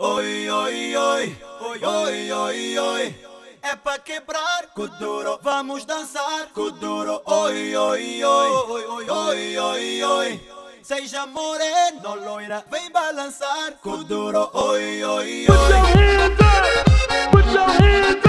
Oi, oi, oi, oi, oi, oi, oi. É pra quebrar, Kuduro, vamos dançar, Kuduro. Oi, oi, oi, oi, oi, oi, oi. Seja moreno, loira, vem balançar, Kuduro. Oi, oi, oi. Put your hands up, put your hands up.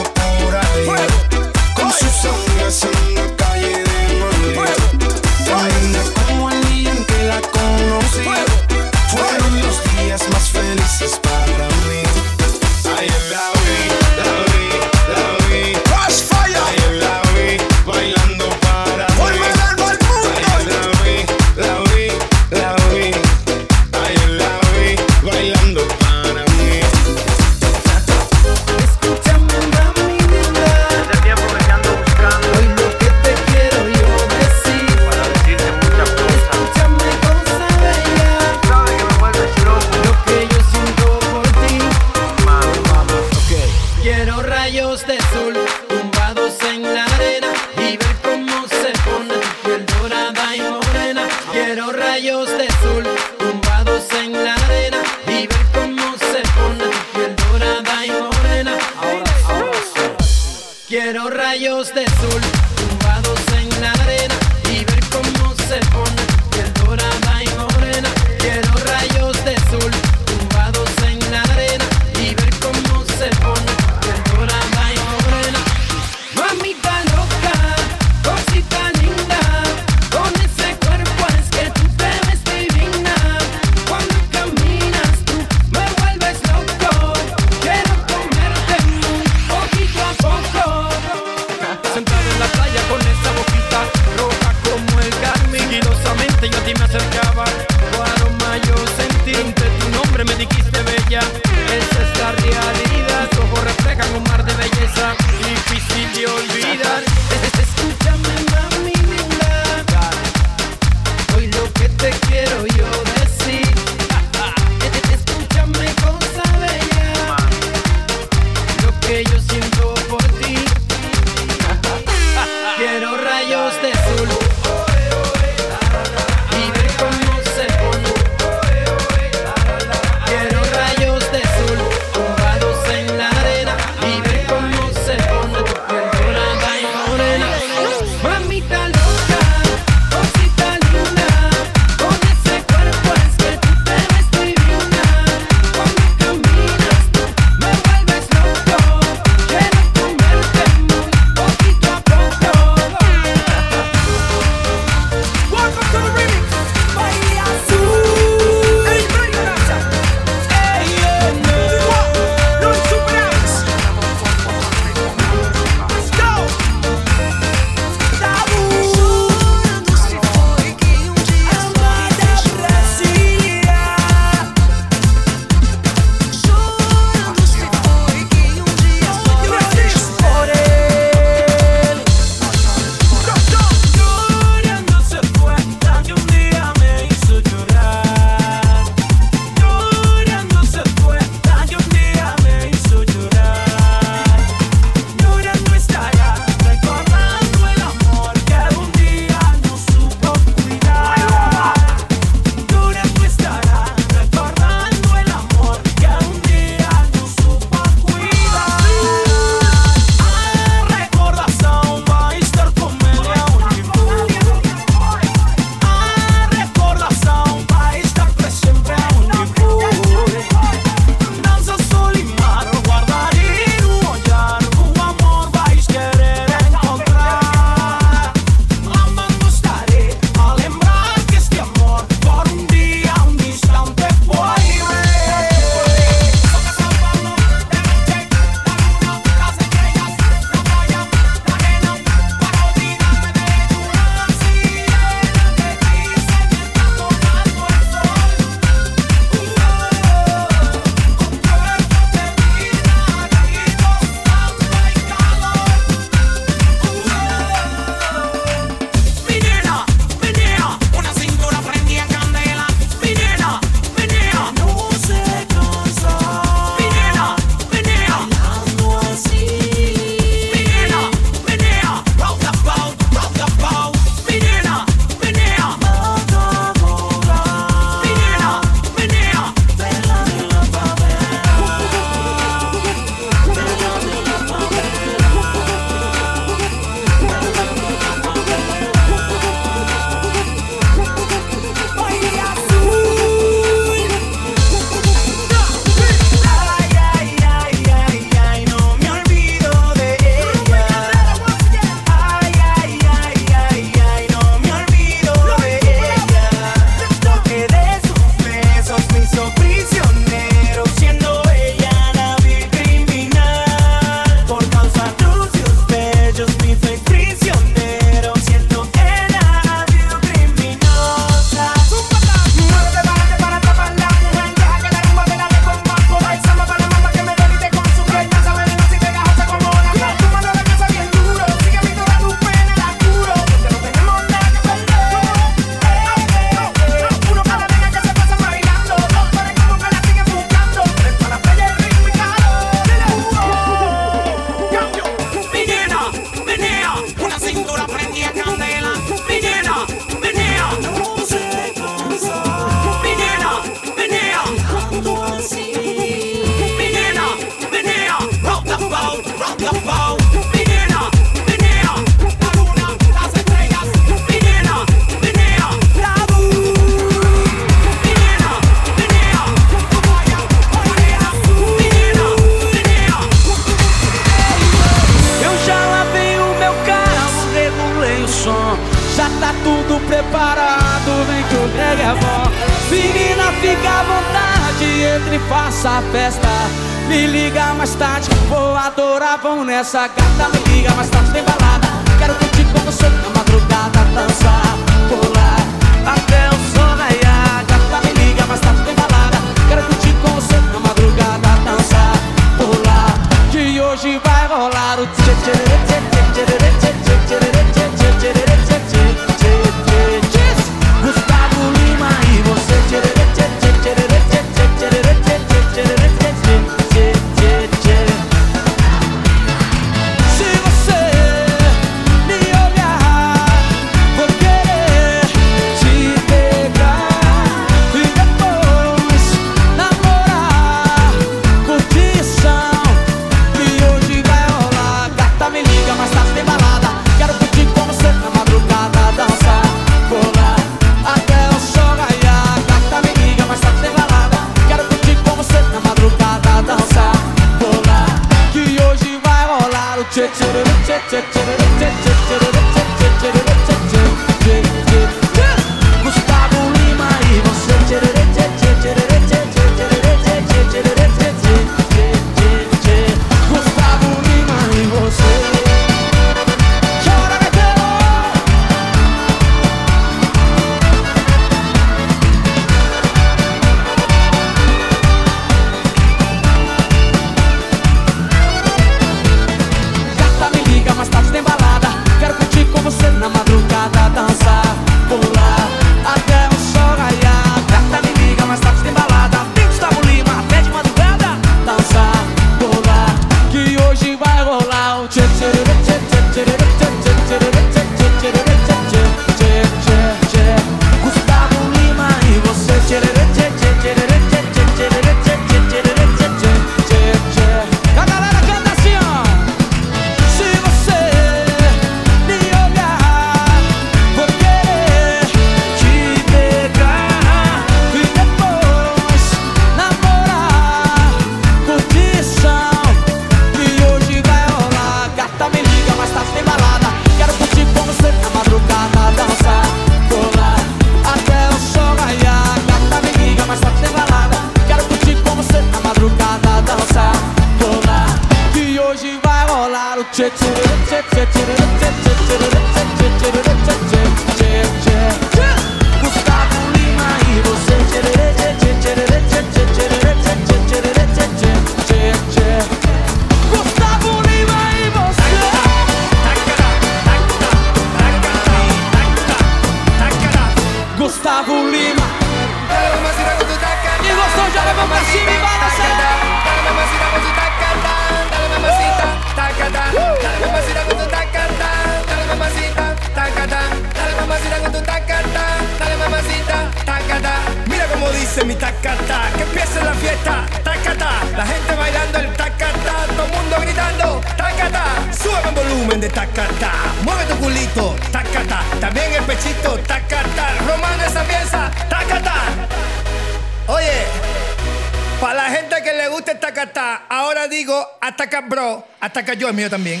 mío también.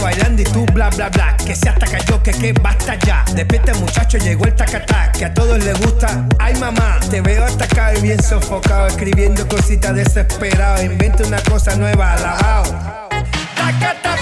bailando y tú bla bla bla. Que se hasta cayó, que que basta ya. Despierta muchacho, llegó el tacatá, que a todos les gusta. Ay mamá, te veo atacado y bien sofocado, escribiendo cositas desesperado. Inventa una cosa nueva, la alabao. taca, taca.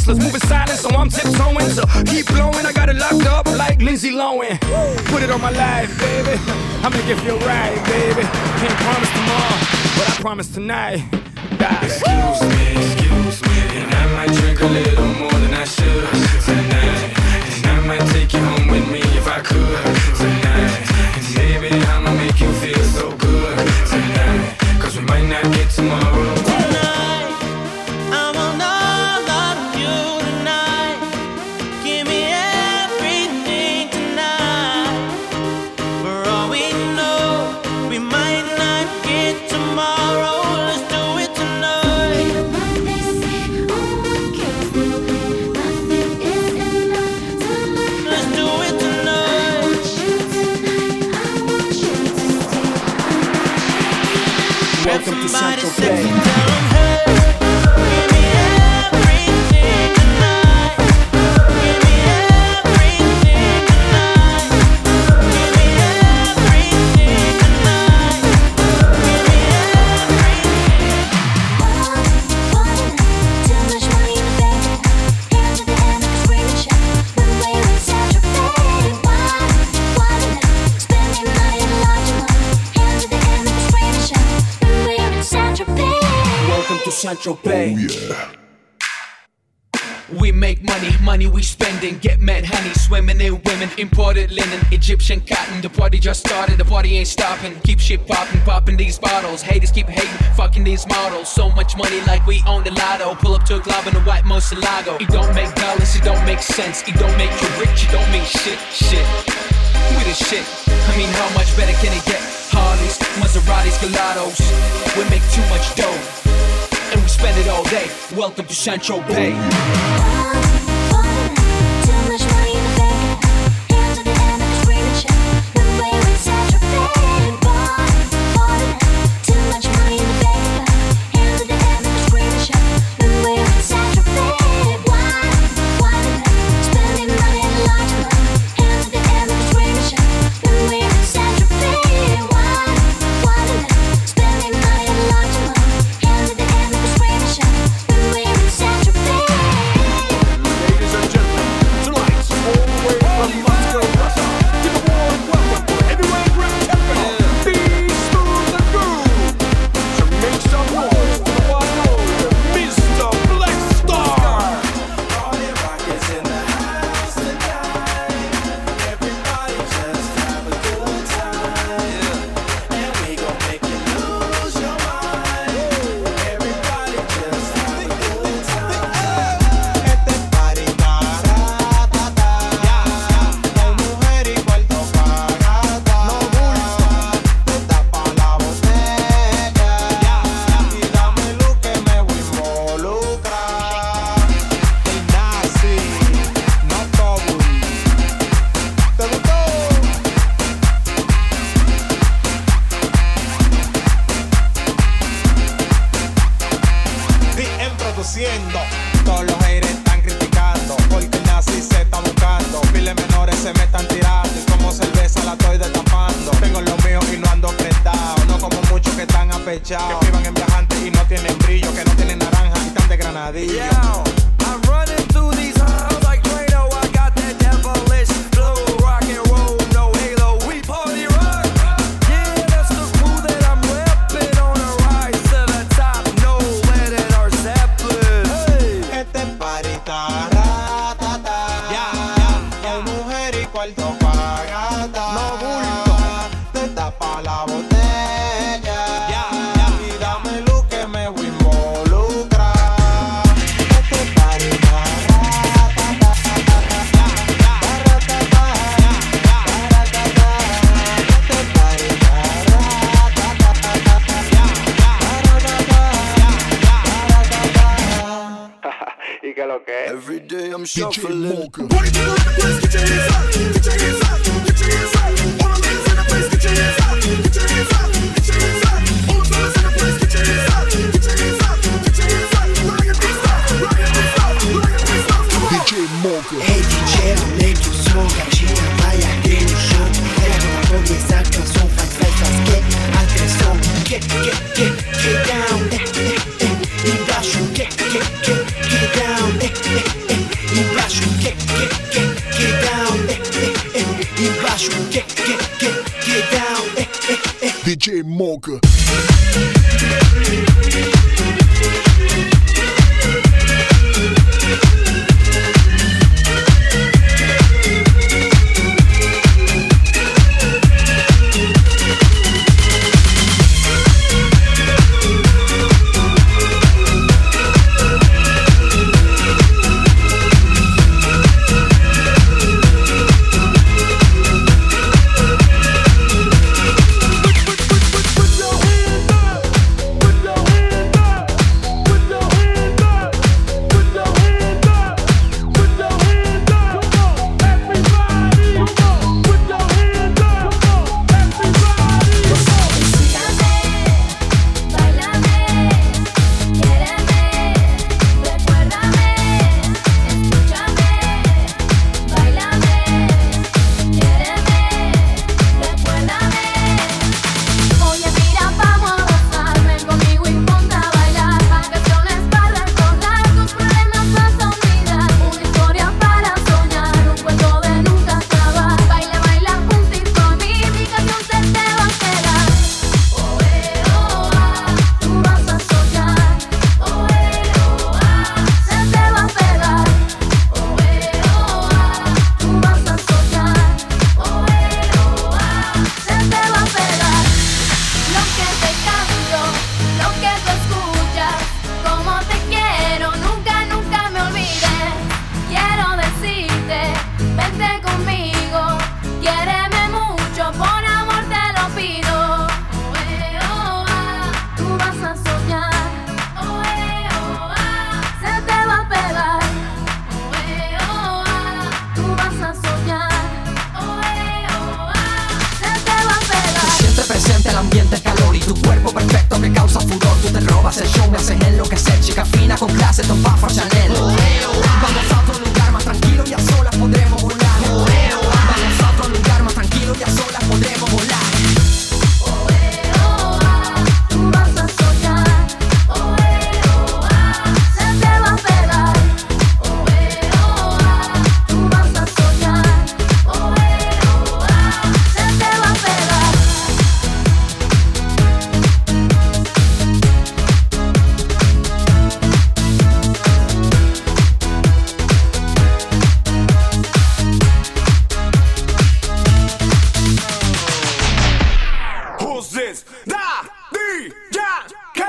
Hustlers moving silent, so I'm tiptoeing. So keep blowing, I got it locked up like Lindsay Lohan. Put it on my life, baby. I make it feel right, baby. Can't promise tomorrow, but I promise tonight. Die. Excuse me, excuse me, and I might drink a little more than I should tonight. And I might take you home with me if I could Welcome to Central Bay. Yeah. We make money, money we spending. Get mad honey, swimming in women. Imported linen, Egyptian cotton. The party just started, the party ain't stopping. Keep shit popping, popping these bottles. Haters keep hating, fucking these models. So much money like we own the lotto. Pull up to a club in a white Murciélago. It don't make dollars, it don't make sense. It don't make you rich, it don't mean shit, shit. We the shit. I mean, how much better can it get? Harleys, Maseratis, Gallardos. We make too much dough. And we spend it all day. Welcome to Central Bay. is the DJ.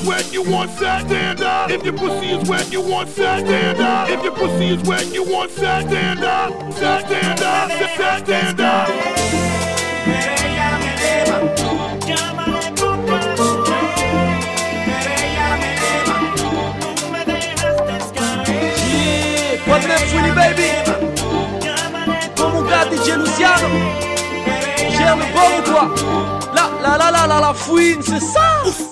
is wet, you want that, stand up. If your pussy is wet, you want that, stand up. If your pussy is wet, you want stand up. Stand up. Stand up. Bon? La la la la la la fouine, c'est ça!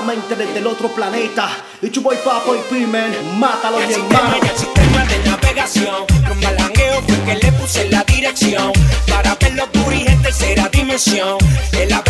directamente desde el otro planeta. Y tu boy Papo y Pimen, mátalo mi hermano. El sistema de navegación, con malangueo fue que le puse la dirección. Para ver los puris en tercera dimensión. El la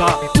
On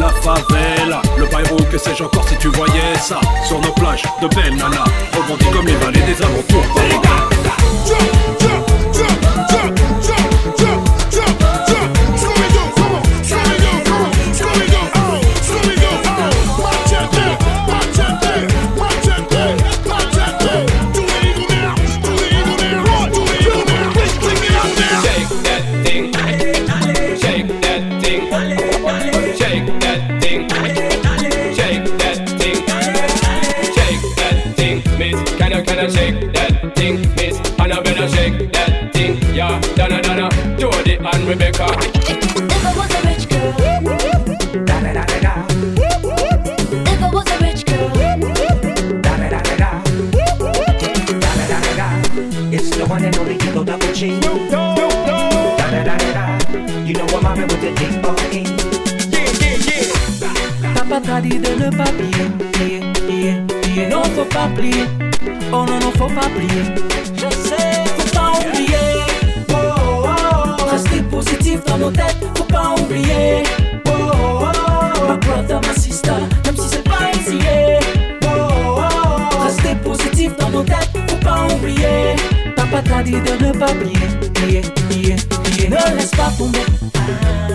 T'a dit de ne pas plier, plier, plier, plier. Ne laisse pas tomber.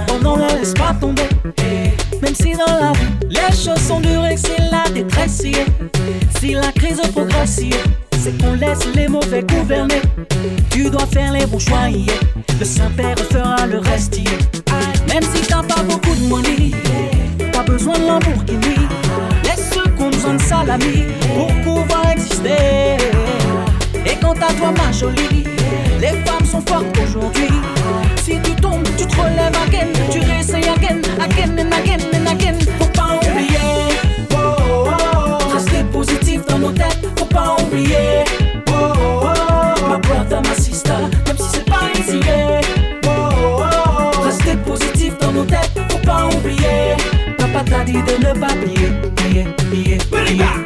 Oh non, ne laisse pas tomber. Même si dans la vie, les choses sont dures et que c'est la détresse. Si la crise progresse, c'est qu'on laisse les mauvais gouverner. Tu dois faire les bons choix, le Saint-Père fera le reste. Même si t'as pas beaucoup de money, t'as besoin de Lamborghini. Laisse ceux qui ont besoin de salami pour pouvoir exister. À toi, ma jolie, les femmes sont fortes aujourd'hui. Si tu tombes, tu te relèves again, tu réessayes again, again and again and again. Faut pas oublier, oh, oh, oh. rester positif dans nos têtes, faut pas oublier. Oh, oh, oh. My brother, my sister, même si c'est pas easy. Oh, oh, oh. Rester positif dans nos têtes, faut pas oublier. Papa t'a dit de ne pas plier, plier, plier, plier.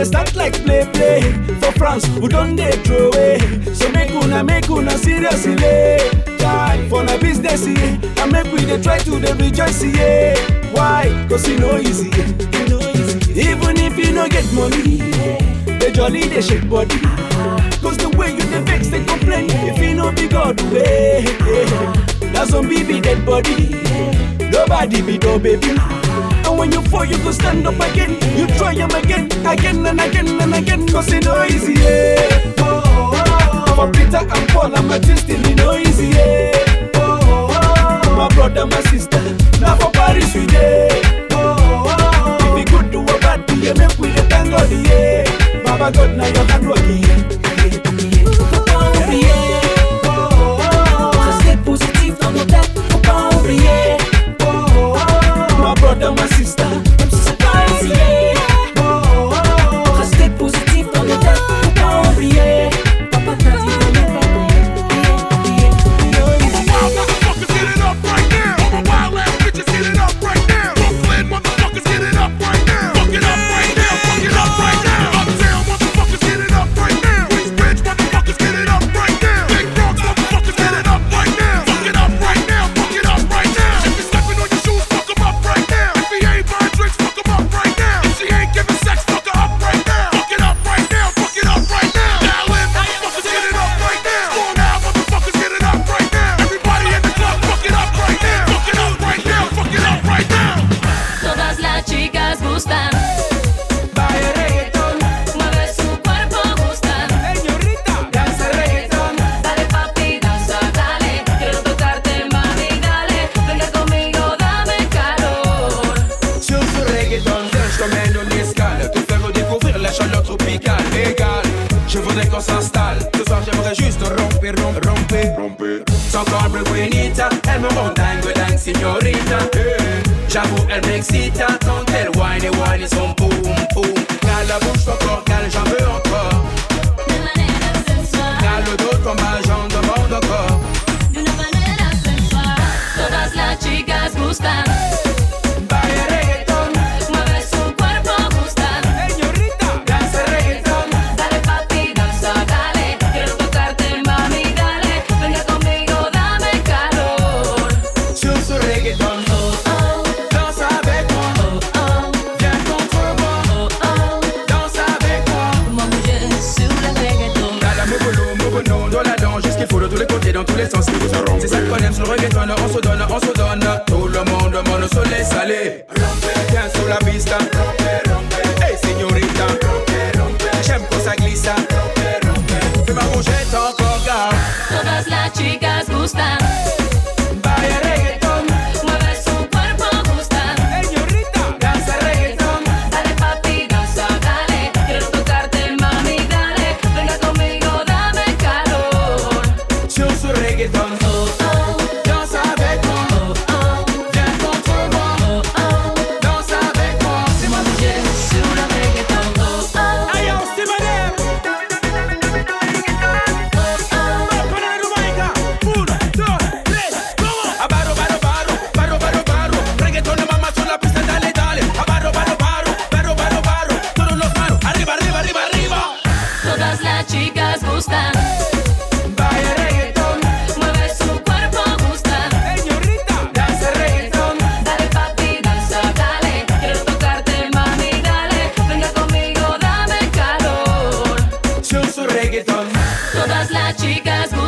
Be start like play play for France we don't they throw away. So make una make una seriously. Eh? Try for na business yeah, and make we dey try to dey rejoice yeah. Why? Cause you know easy, yeah. you know easy. Even if you no get money, the jolly they shake body. Ah. Cause the way you dey vex they complain if you no be God way. Now some baby dead body. Nobody be no baby. And when you fall, you go stand up again. You try them again, again and again and again. Cause it no easy, yeah. Oh, oh, oh. For Peter and Paul, I'm a still it no easy, yeah. Oh, oh, oh. My brother, my sister, now for Paris we day. Oh, oh, oh. If we good do a bad, you make we thank God, yeah. Baba God, now your hand working, yeah. não assista.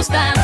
gustan.